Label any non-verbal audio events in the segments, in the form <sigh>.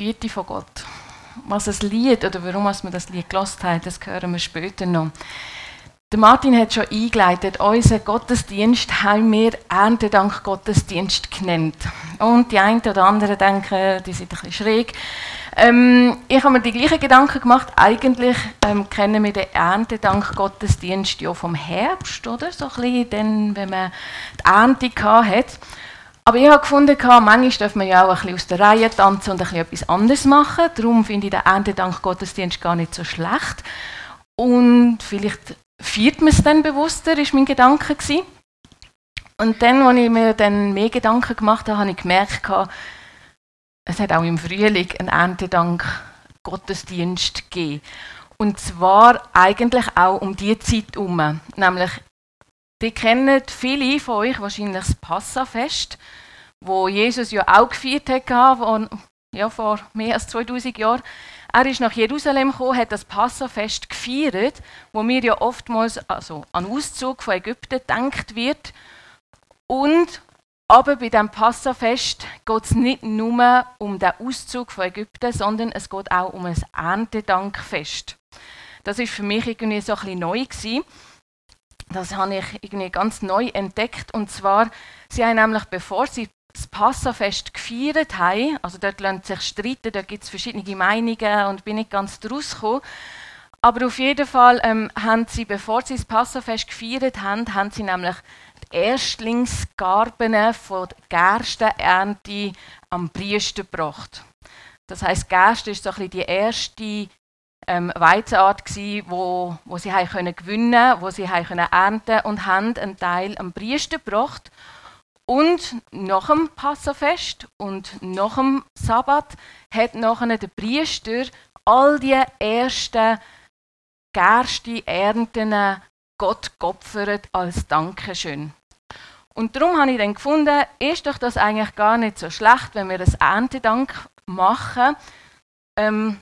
Güte von Gott. Was das Lied oder warum wir das Lied gelost haben, das hören wir später noch. Der Martin hat schon eingeleitet, unseren Gottesdienst haben wir Erntedank Gottesdienst genannt. Und die einen oder anderen denken, die sind ein bisschen schräg. Ähm, ich habe mir die gleichen Gedanken gemacht. Eigentlich ähm, kennen wir den Erntedank Gottesdienst ja vom Herbst, oder? So ein bisschen, dann, wenn man die Ernte hat. Aber ich habe gefunden, manchmal darf man ja auch ein bisschen aus der Reihe tanzen und ein bisschen etwas anderes machen. Darum finde ich den Erntedank Gottesdienst gar nicht so schlecht. Und vielleicht feiert man es dann bewusster, ist mein Gedanke gewesen. Und dann, als ich mir dann mehr Gedanken gemacht habe, habe ich gemerkt, es hat auch im Frühling einen Erntedank Gottesdienst gegeben. Und zwar eigentlich auch um die Zeit herum. Nämlich, die kennen viele von euch wahrscheinlich das Passafest, wo Jesus ja auch gefeiert hat, ja, vor mehr als 2000 Jahren. Er ist nach Jerusalem gekommen, hat das Passafest gefeiert, wo mir ja oftmals also an Auszug von Ägypten gedacht wird. Und aber bei dem Passafest geht es nicht nur um den Auszug von Ägypten, sondern es geht auch um ein Erntedankfest. Das ist für mich irgendwie so ein bisschen neu gewesen. Das habe ich irgendwie ganz neu entdeckt. Und zwar, sie haben nämlich, bevor sie das Passafest gefeiert haben, also dort lassen sich streiten, da gibt es verschiedene Meinungen und bin nicht ganz draus gekommen. Aber auf jeden Fall ähm, haben sie, bevor sie das Passafest gefeiert haben, haben sie nämlich die Erstlingsgarben von der Gerstenernte am Priester gebracht. Das heißt, Gerste ist so ein bisschen die erste ähm, Weizenart gsi, wo, wo sie können gewinnen, wo sie können ernten und haben einen Teil am Priester gebracht. Und nach dem Passafest und nach dem Sabbat hat nachher der Priester all die ersten Gerste Ernten Gott geopfert als Dankeschön. Und darum habe ich dann gefunden, ist doch das eigentlich gar nicht so schlecht, wenn wir das Erntedank machen. Ähm,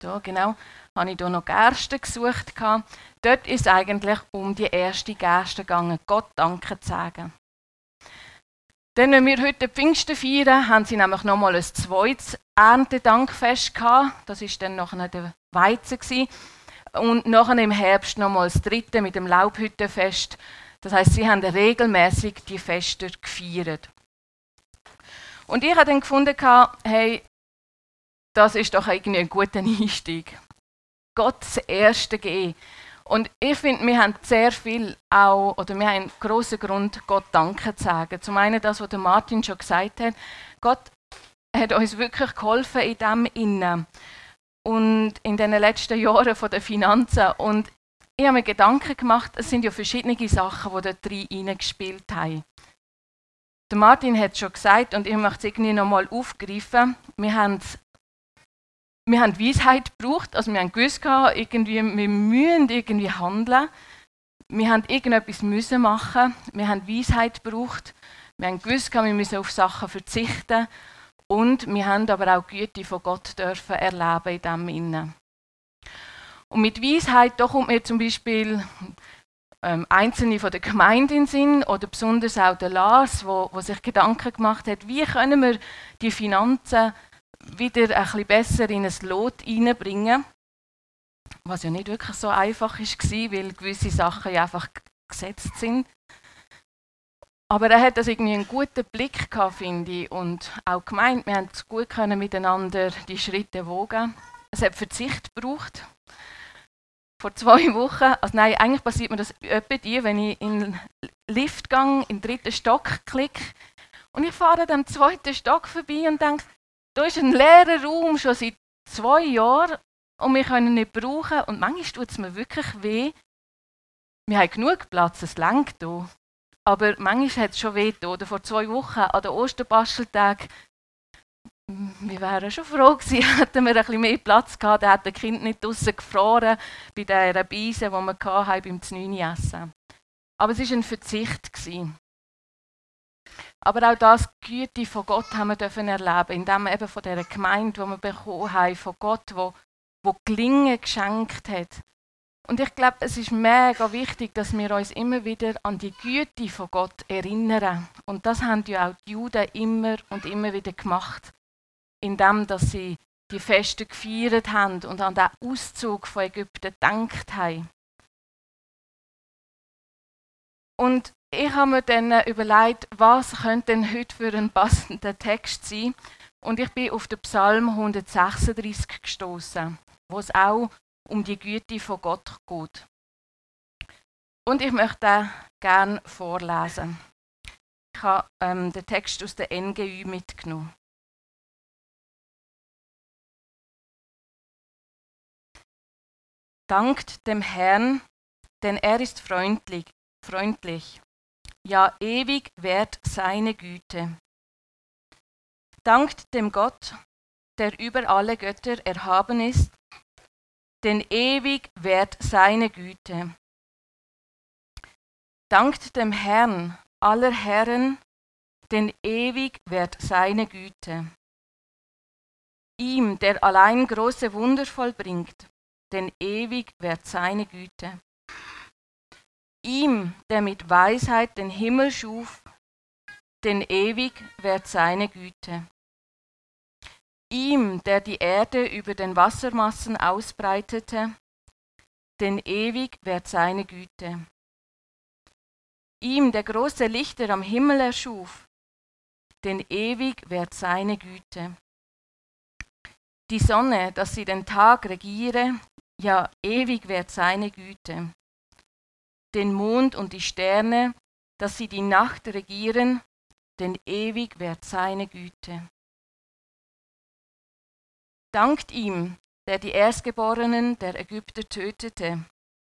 da genau, habe ich hier noch Gerste gesucht. Dort ist es eigentlich um die erste Gerste gegangen, Gott Danke zu sagen. Dann, wenn wir heute Pfingsten feiern, haben sie nämlich nochmal ein zweites Erntedankfest gehabt. Das ist dann nachher der Weizen gewesen. Und nachher im Herbst nochmal das dritte mit dem Laubhüttenfest. Das heißt, sie haben regelmäßig die Feste gefeiert. Und ich habe dann gefunden, hey, das ist doch irgendwie ein guter <laughs> Einstieg. Gott das Erste geben. Und ich finde, wir haben sehr viel auch, oder wir haben grossen Grund, Gott Danke zu sagen. Zum einen das, was der Martin schon gesagt hat. Gott hat uns wirklich geholfen in dem Innen. Und in den letzten Jahren von den Finanzen. Und ich habe mir Gedanken gemacht, es sind ja verschiedene Sachen, die dort reingespielt haben. Der Martin hat schon gesagt und ich möchte es irgendwie nochmal aufgreifen. Wir haben, wir haben Weisheit gebraucht, also wir haben gewusst, irgendwie, wir müssen irgendwie handeln. Wir haben irgendetwas müssen machen. Wir haben Weisheit gebraucht. Wir haben gewusst, wir müssen auf Sachen verzichten. Und wir haben aber auch Güte von Gott dürfen erleben in dem Innen. Und mit Weisheit, da kommt mir zum Beispiel ähm, Einzelne von der Gemeinde in Sinn oder besonders auch der Lars, wo sich Gedanken gemacht hat, wie können wir die Finanzen wieder ein besser in ein Lot hineinbringen. Was ja nicht wirklich so einfach war, weil gewisse Sachen ja einfach gesetzt sind. Aber er hat das irgendwie einen guten Blick gehabt, finde ich, und auch gemeint, wir haben es gut können miteinander die Schritte wogen. Es hat Verzicht gebraucht vor zwei Wochen, also nein, eigentlich passiert mir das etwa die, wenn ich in den Lift gehe, in den dritten Stock klicke und ich fahre dann zweiten Stock vorbei und denke, da ist ein leerer Raum schon seit zwei Jahren und wir können ihn nicht brauchen und manchmal tut es mir wirklich weh. Wir haben genug Platz, es längt hier. Aber manchmal hat es schon weh. Oder vor zwei Wochen an den Osterbasteltag wir wären schon froh gewesen, <laughs> hätten wir ein bisschen mehr Platz gehabt, dann hätte das Kind nicht draußen gefroren bei dieser Beise, die wir beim Znüni essen. Aber es war ein Verzicht. Gewesen. Aber auch das Güte von Gott haben wir dürfen erleben, indem wir eben von dieser Gemeinde, die wir bekommen haben, von Gott, wo, wo Gelingen geschenkt hat. Und ich glaube, es ist mega wichtig, dass wir uns immer wieder an die Güte von Gott erinnern. Und das haben ja auch die Juden immer und immer wieder gemacht. indem dass sie die Feste gefeiert haben und an den Auszug von Ägypten gedacht haben. Und ich habe mir dann überlegt, was könnte denn heute für ein passender Text sein? Und ich bin auf den Psalm 136 gestoßen, wo es auch um die Güte von Gott geht. Und ich möchte gerne vorlesen. Ich habe ähm, den Text aus der NGÜ mitgenommen. Dankt dem Herrn, denn er ist freundlich, freundlich. Ja, ewig währt seine Güte. Dankt dem Gott, der über alle Götter erhaben ist, denn ewig währt seine Güte. Dankt dem Herrn aller Herren, denn ewig währt seine Güte. Ihm, der allein große Wunder vollbringt, denn ewig währt seine Güte. Ihm, der mit Weisheit den Himmel schuf, denn ewig währt seine Güte. Ihm, der die Erde über den Wassermassen ausbreitete, denn ewig währt seine Güte. Ihm, der große Lichter am Himmel erschuf, denn ewig währt seine Güte. Die Sonne, dass sie den Tag regiere, ja ewig währt seine Güte. Den Mond und die Sterne, dass sie die Nacht regieren, denn ewig währt seine Güte. Dankt ihm, der die Erstgeborenen der Ägypter tötete,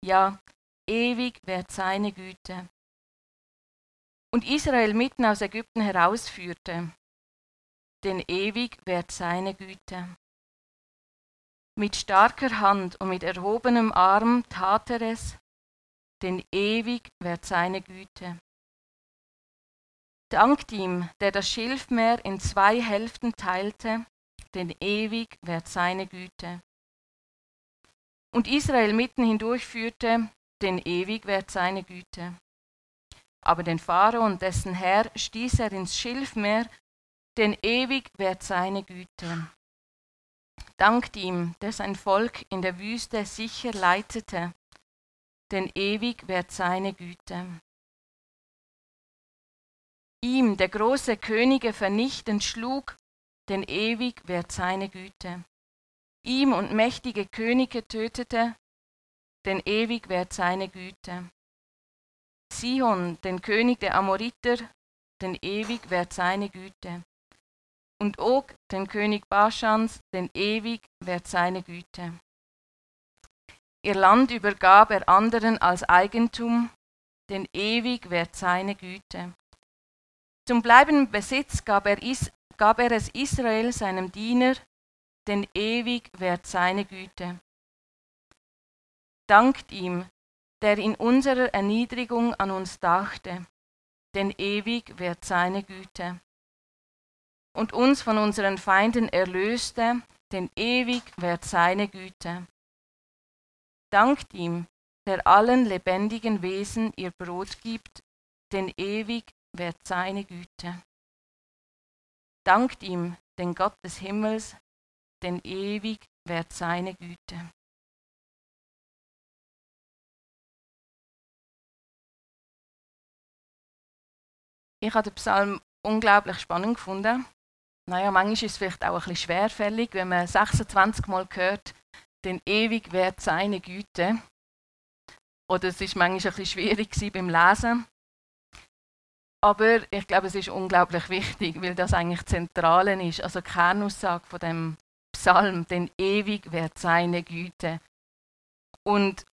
ja, ewig währt seine Güte. Und Israel mitten aus Ägypten herausführte, denn ewig währt seine Güte. Mit starker Hand und mit erhobenem Arm tat er es, denn ewig währt seine Güte. Dankt ihm, der das Schilfmeer in zwei Hälften teilte, denn ewig währt seine Güte. Und Israel mitten hindurch führte, denn ewig währt seine Güte. Aber den Pharao und dessen Herr stieß er ins Schilfmeer, denn ewig währt seine Güte. Dankt ihm, der sein Volk in der Wüste sicher leitete, denn ewig währt seine Güte. Ihm, der große Könige vernichtend schlug, denn ewig währt seine Güte. Ihm und mächtige Könige tötete, denn ewig währt seine Güte. Sihon, den König der Amoriter, denn ewig währt seine Güte und Og, den König Baschans, denn ewig währt seine Güte. Ihr Land übergab er anderen als Eigentum, denn ewig währt seine Güte. Zum bleibenden Besitz gab er, Is gab er es Israel, seinem Diener, denn ewig währt seine Güte. Dankt ihm, der in unserer Erniedrigung an uns dachte, denn ewig währt seine Güte und uns von unseren Feinden erlöste, denn ewig währt seine Güte. Dankt ihm, der allen lebendigen Wesen ihr Brot gibt, denn ewig währt seine Güte. Dankt ihm, den Gott des Himmels, denn ewig währt seine Güte. Ich habe den Psalm unglaublich spannend gefunden naja, manchmal ist es vielleicht auch ein bisschen schwerfällig, wenn man 26 Mal hört, denn ewig wird seine Güte. Oder es ist manchmal ein bisschen schwierig beim Lesen. Aber ich glaube, es ist unglaublich wichtig, weil das eigentlich Zentrale ist. Also die Kernaussage von dem Psalm, denn ewig wird seine Güte. Und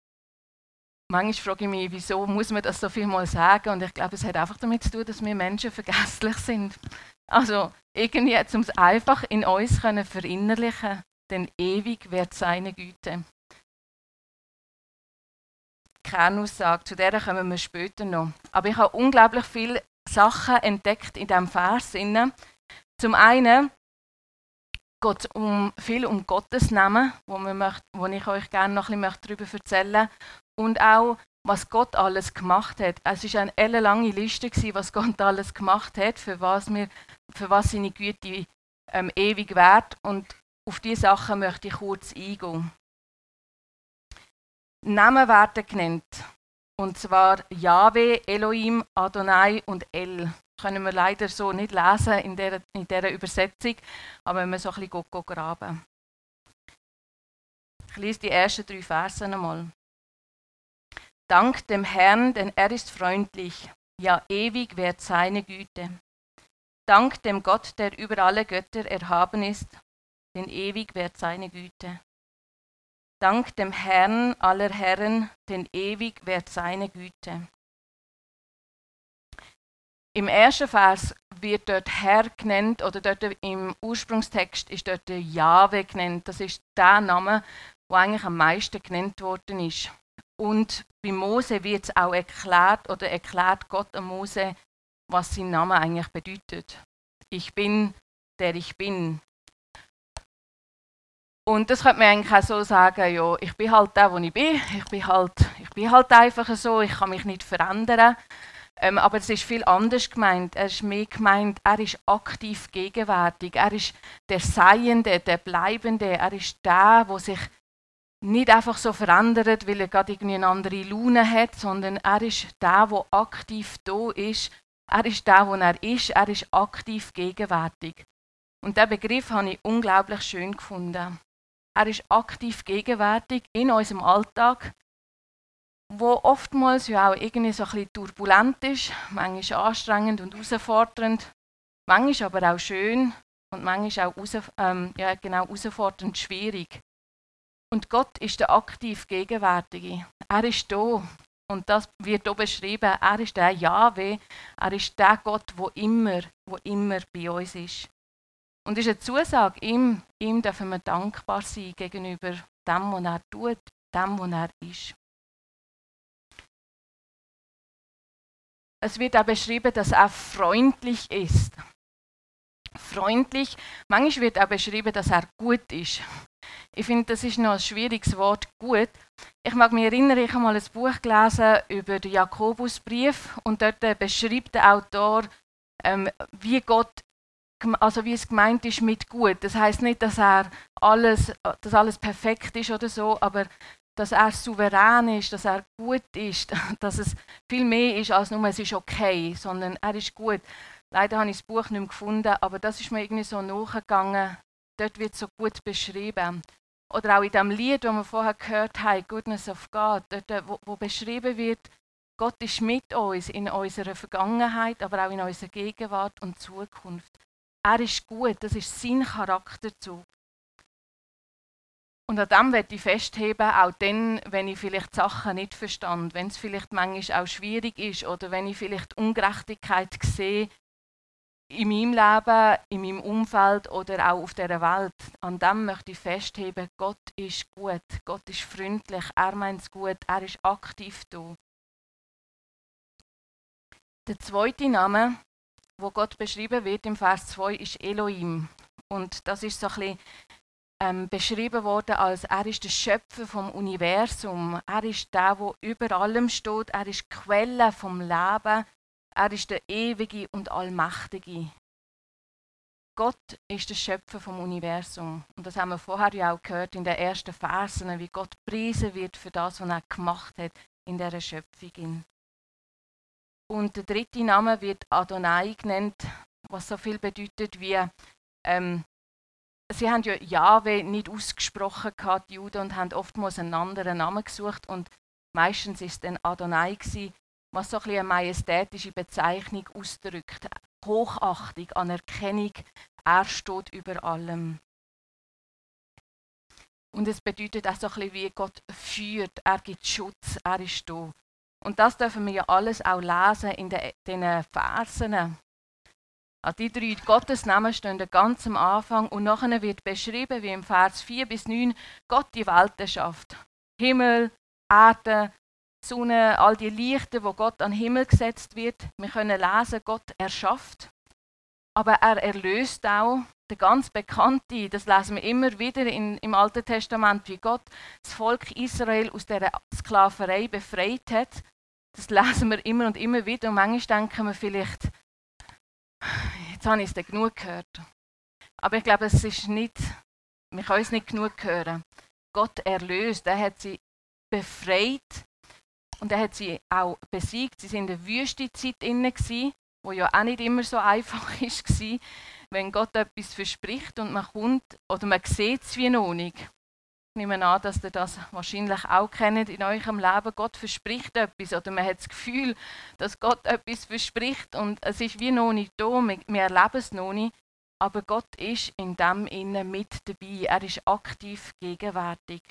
manchmal frage ich mich, wieso muss man das so viel mal sagen? Und ich glaube, es hat einfach damit zu tun, dass wir Menschen vergesslich sind. Also irgendwie, um es einfach in uns können verinnerlichen denn ewig wird seine Güte. Kernaussage, zu der kommen wir später noch. Aber ich habe unglaublich viele Sachen entdeckt in diesem Vers. Zum einen geht es um, viel um Gottes Namen, wo, möchte, wo ich euch gerne noch ein bisschen darüber erzählen möchte. Und auch, was Gott alles gemacht hat. Es war eine lange Liste, was Gott alles gemacht hat, für was wir für was seine Güte ähm, ewig währt. Und auf diese Sachen möchte ich kurz eingehen. Namen werden genannt. Und zwar Yahweh, Elohim, Adonai und El. Das können wir leider so nicht lesen in dieser, in dieser Übersetzung, aber wenn wir so ein bisschen graben. Ich lese die ersten drei Verse einmal. Dank dem Herrn, denn er ist freundlich, ja ewig währt seine Güte. Dank dem Gott, der über alle Götter erhaben ist, denn ewig währt seine Güte. Dank dem Herrn aller Herren, denn ewig währt seine Güte. Im ersten Vers wird dort Herr genannt, oder dort im Ursprungstext ist dort Jahwe genannt. Das ist der Name, wo eigentlich am meisten genannt worden ist. Und bei Mose wird es auch erklärt oder erklärt Gott an Mose, was sein Name eigentlich bedeutet. Ich bin, der ich bin. Und das könnte man eigentlich auch so sagen, ja, ich bin halt der, wo ich bin. Ich bin halt, ich bin halt einfach so, ich kann mich nicht verändern. Ähm, aber es ist viel anders gemeint. Er ist mehr gemeint, er ist aktiv gegenwärtig. Er ist der Seiende, der Bleibende. Er ist der, wo sich nicht einfach so verändert, weil er gerade irgendwie eine andere Laune hat, sondern er ist der, der aktiv da ist. Er ist der, wo er ist. Er ist aktiv gegenwärtig. Und der Begriff habe ich unglaublich schön gefunden. Er ist aktiv gegenwärtig in unserem Alltag, wo oftmals ja auch irgendwie so ein bisschen turbulent ist, manchmal anstrengend und herausfordernd, manchmal aber auch schön und manchmal auch ähm, ja, genau, herausfordernd schwierig. Und Gott ist der aktiv Gegenwärtige. Er ist da. Und das wird hier beschrieben. Er ist der Jahwe. Er ist der Gott, wo immer, wo immer bei uns ist. Und es ist eine Zusage, ihm, ihm dürfen wir dankbar sein gegenüber dem, was er tut, dem, was er ist. Es wird auch beschrieben, dass er freundlich ist. Freundlich. Manchmal wird auch beschrieben, dass er gut ist. Ich finde, das ist noch ein schwieriges Wort, gut. Ich mag mich erinnern, ich habe mal ein Buch gelesen über den Jakobusbrief und dort beschreibt der Autor, ähm, wie Gott, also wie es gemeint ist mit gut. Das heißt nicht, dass er alles, dass alles perfekt ist oder so, aber dass er souverän ist, dass er gut ist, <laughs> dass es viel mehr ist als nur, es ist okay, sondern er ist gut. Leider habe ich das Buch nicht mehr gefunden, aber das ist mir irgendwie so nachgegangen. Dort wird es so gut beschrieben. Oder auch in dem Lied, das wir vorher gehört haben, Goodness of God, dort, wo, wo beschrieben wird, Gott ist mit uns in unserer Vergangenheit, aber auch in unserer Gegenwart und Zukunft. Er ist gut, das ist sein Charakterzug. Und an dem werde ich festheben, auch dann, wenn ich vielleicht Sachen nicht verstand, wenn es vielleicht manchmal auch schwierig ist oder wenn ich vielleicht Ungerechtigkeit sehe in meinem Leben, in meinem Umfeld oder auch auf der Welt. An dem möchte ich festheben, Gott ist gut, Gott ist freundlich, er meint es gut, er ist aktiv da. Der zweite Name, wo Gott beschrieben wird im Vers 2, ist Elohim. Und das ist so ein bisschen ähm, beschrieben worden als er ist der Schöpfer vom Universum. Er ist der, wo über allem steht. Er ist die Quelle vom Leben. Er ist der ewige und allmächtige. Gott ist der Schöpfer vom Universum. Und das haben wir vorher ja auch gehört in den ersten Versen, wie Gott preisen wird für das, was er gemacht hat in dieser Schöpfung. Und der dritte Name wird Adonai genannt, was so viel bedeutet wie ähm, sie haben ja Jahwe nicht ausgesprochen, die Juden, und haben oftmals einen anderen Namen gesucht. Und meistens ist dann Adonai, gewesen, was so ein eine majestätische Bezeichnung ausdrückt. Hochachtung, Anerkennung, er steht über allem. Und es bedeutet auch so ein bisschen, wie Gott führt, er gibt Schutz, er ist da. Und das dürfen wir ja alles auch lesen in den Versen an die drei Gottesnamen stehen ganz am Anfang und nachher wird beschrieben, wie im Vers 4 bis 9 Gott die Welt erschafft. Himmel, Erde, Sonne, all die Lichter, wo Gott an den Himmel gesetzt wird. Wir können lesen, Gott erschafft, aber er erlöst auch. Der ganz bekannte, das lesen wir immer wieder in, im Alten Testament, wie Gott das Volk Israel aus der Sklaverei befreit hat. Das lesen wir immer und immer wieder und manchmal denken wir vielleicht, jetzt habe ich es genug gehört. Aber ich glaube, es ist nicht, wir können es nicht genug hören. Gott erlöst, er hat sie befreit und er hat sie auch besiegt. Sie sind in der Wüstezeit inne wo ja auch nicht immer so einfach <laughs> war, wenn Gott etwas verspricht und man kommt oder man sieht es wie noch nicht. Ich nehme an, dass ihr das wahrscheinlich auch kennt in eurem Leben. Gott verspricht etwas oder man hat das Gefühl, dass Gott etwas verspricht und es ist wie noch nicht da, wir, wir erleben es noch nicht. Aber Gott ist in dem Innen mit dabei. Er ist aktiv gegenwärtig.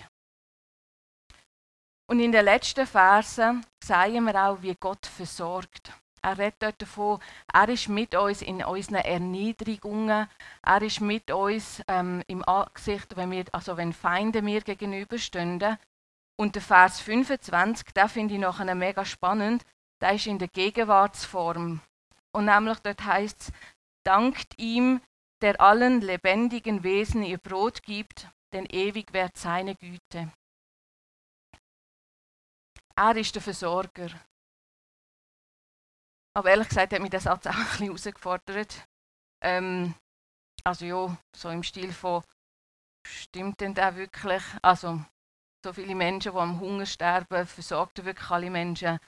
Und in den letzten Versen sehen wir auch, wie Gott versorgt. Er redet dort davon, er ist mit uns in unseren Erniedrigungen, er ist mit uns ähm, im Angesicht, wenn, wir, also wenn Feinde mir gegenüberstehen. Und der Vers 25, den finde ich noch mega spannend, der ist in der Gegenwartsform. Und nämlich dort heißt es, dankt ihm, der allen lebendigen Wesen ihr Brot gibt, denn ewig währt seine Güte. Er ist der Versorger. Aber ehrlich gesagt hat mich das <laughs> auch ein bisschen herausgefordert. Ähm, also ja, so im Stil von, stimmt denn der wirklich? Also so viele Menschen, die am Hunger sterben, versorgt er wirklich alle Menschen?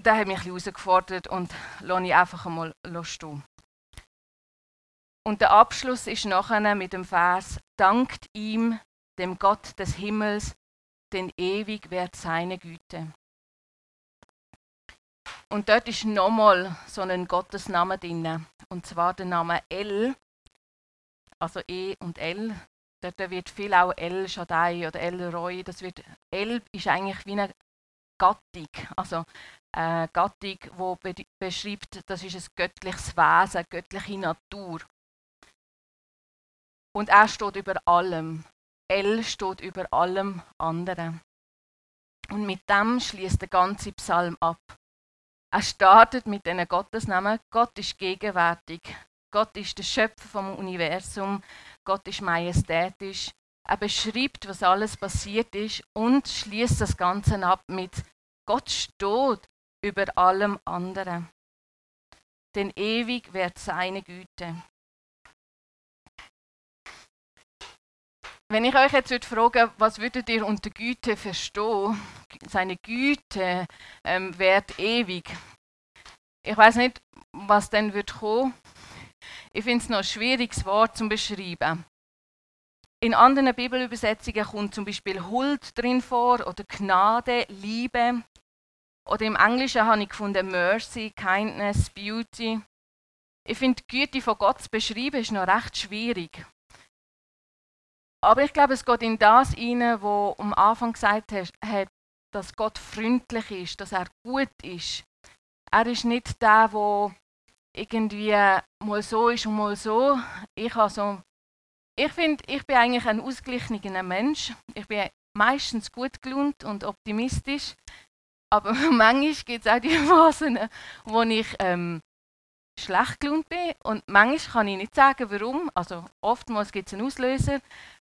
Das hat mich ein bisschen herausgefordert und lasse ich einfach einmal stehen. Und der Abschluss ist nachher mit dem Vers, dankt ihm, dem Gott des Himmels, denn ewig wird seine Güte. Und dort ist nochmal so ein Gottesname drin. Und zwar der Name El, also E und L. Dort wird viel auch El Shaddai oder El Roy. Das wird, El ist eigentlich wie eine Gattung. Also eine Gattung, die beschreibt, das ist ein göttliches Wesen, eine göttliche Natur. Und er steht über allem. El steht über allem anderen. Und mit dem schließt der ganze Psalm ab. Er startet mit diesen Gottesnamen. Gott ist gegenwärtig. Gott ist der Schöpfer vom Universum. Gott ist majestätisch. Er beschreibt, was alles passiert ist und schließt das Ganze ab mit Gott steht über allem anderen. Denn ewig wird seine Güte. Wenn ich euch jetzt frage, was würdet ihr unter Güte verstehen? Seine Güte ähm, währt ewig. Ich weiß nicht, was dann wird kommen. Ich finde es noch ein schwieriges Wort zum beschreiben. In anderen Bibelübersetzungen kommt zum Beispiel Huld drin vor oder Gnade, Liebe. Oder im Englischen habe ich gefunden Mercy, Kindness, Beauty. Ich finde, die Güte von Gott zu beschreiben ist noch recht schwierig. Aber ich glaube, es geht in das hinein, wo am Anfang gesagt hat, dass Gott freundlich ist, dass er gut ist. Er ist nicht der, der irgendwie mal so ist und mal so. Ich, also, ich finde, ich bin eigentlich ein ausgeglichener Mensch. Ich bin meistens gut gelaunt und optimistisch. Aber <laughs> manchmal gibt es auch die <laughs> Phasen, wo ich ähm, schlecht gelaunt bin. Und manchmal kann ich nicht sagen, warum. Also oftmals gibt es einen Auslöser.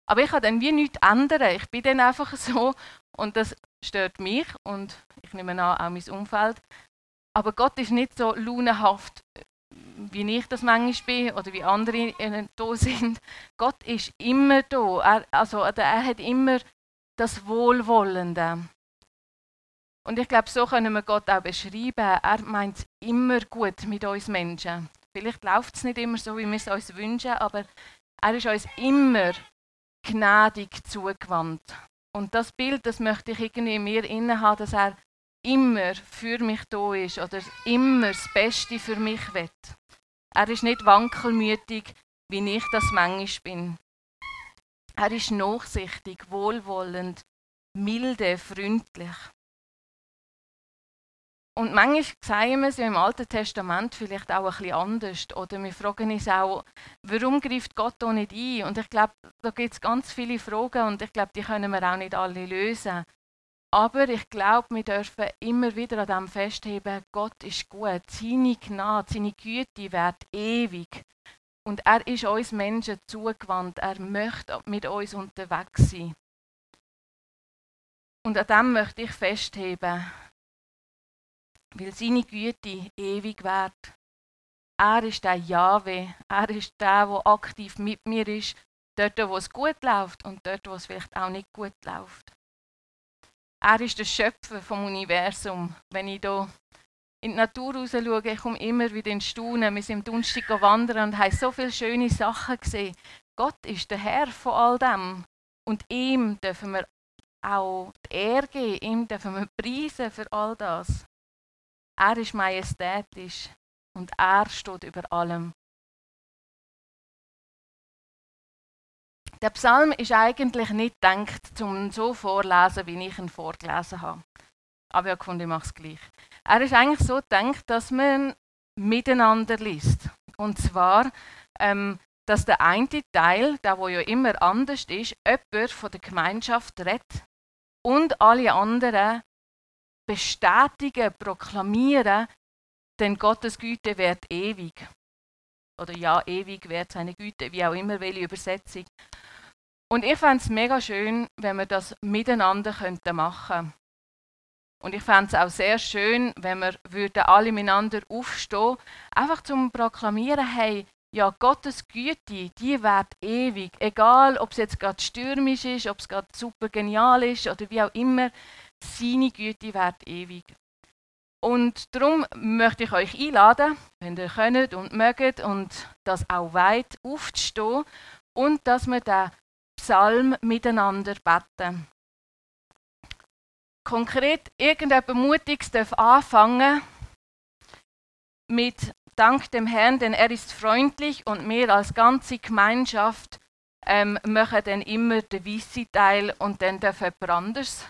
Aber ich kann dann wie nichts ändern. Ich bin dann einfach <laughs> so und das stört mich und ich nehme an, auch mein Umfeld. Aber Gott ist nicht so launenhaft, wie ich das manchmal bin oder wie andere da <laughs> sind. Gott ist immer da. Er, also, er hat immer das Wohlwollende. Und ich glaube, so können wir Gott auch beschreiben. Er meint es immer gut mit uns Menschen. Vielleicht läuft es nicht immer so, wie wir es uns wünschen, aber er ist uns immer gnädig zugewandt. Und das Bild, das möchte ich irgendwie in mir inne haben, dass er immer für mich da ist oder immer das Beste für mich will. Er ist nicht wankelmütig, wie ich das manchmal bin. Er ist nachsichtig, wohlwollend, milde, freundlich. Und manchmal sehen wir es ja im Alten Testament vielleicht auch ein bisschen anders. Oder wir fragen uns auch, warum greift Gott da nicht ein? Und ich glaube, da gibt es ganz viele Fragen und ich glaube, die können wir auch nicht alle lösen. Aber ich glaube, wir dürfen immer wieder an dem festheben, Gott ist gut, seine Gnade, seine Güte wird ewig. Und er ist uns Menschen zugewandt, er möchte mit uns unterwegs sein. Und an dem möchte ich festheben, weil seine Güte ewig währt. er ist der Jahwe. Er ist der, der aktiv mit mir ist, dort, wo es gut läuft und dort, wo es vielleicht auch nicht gut läuft. Er ist der Schöpfer vom Universum. Wenn ich hier in die Natur raus schaue, ich komme immer wieder in Staunen. Wir sind am Donnerstag wandern und haben so viele schöne Sachen gesehen. Gott ist der Herr von all dem. Und ihm dürfen wir auch die Ehre geben, ihm dürfen wir preisen für all das. Er ist majestätisch und er steht über allem. Der Psalm ist eigentlich nicht gedacht, zum so vorlesen, wie ich ihn vorgelesen habe. Aber ich habe ich mache es gleich. Er ist eigentlich so gedacht, dass man miteinander liest. Und zwar, ähm, dass der eine Teil, der wo ja immer anders ist, jemand von der Gemeinschaft redet und alle anderen bestätigen, proklamieren, denn Gottes Güte wird ewig. Oder ja, ewig wird seine Güte, wie auch immer, welche Übersetzung. Und ich fände es mega schön, wenn wir das miteinander könnten machen Und ich fände es auch sehr schön, wenn wir würden alle miteinander aufstehen, einfach zum proklamieren, hey, ja, Gottes Güte, die wird ewig. Egal, ob es jetzt gerade stürmisch ist, ob es gerade super genial ist oder wie auch immer, seine Güte wird ewig. Und darum möchte ich euch einladen, wenn ihr könnt und mögt und das auch weit aufzustehen und dass wir den Psalm miteinander beten. Konkret irgendetwas Mutiges darf anfangen mit Dank dem Herrn, denn er ist freundlich und wir als ganze Gemeinschaft ähm, machen dann immer den weißen Teil und dann darf jemand anders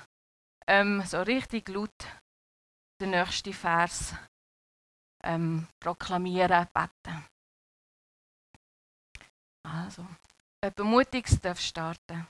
ähm, so richtig laut den nächsten Vers ähm, proklamieren, beten. Also, jemand Mutiges darf starten.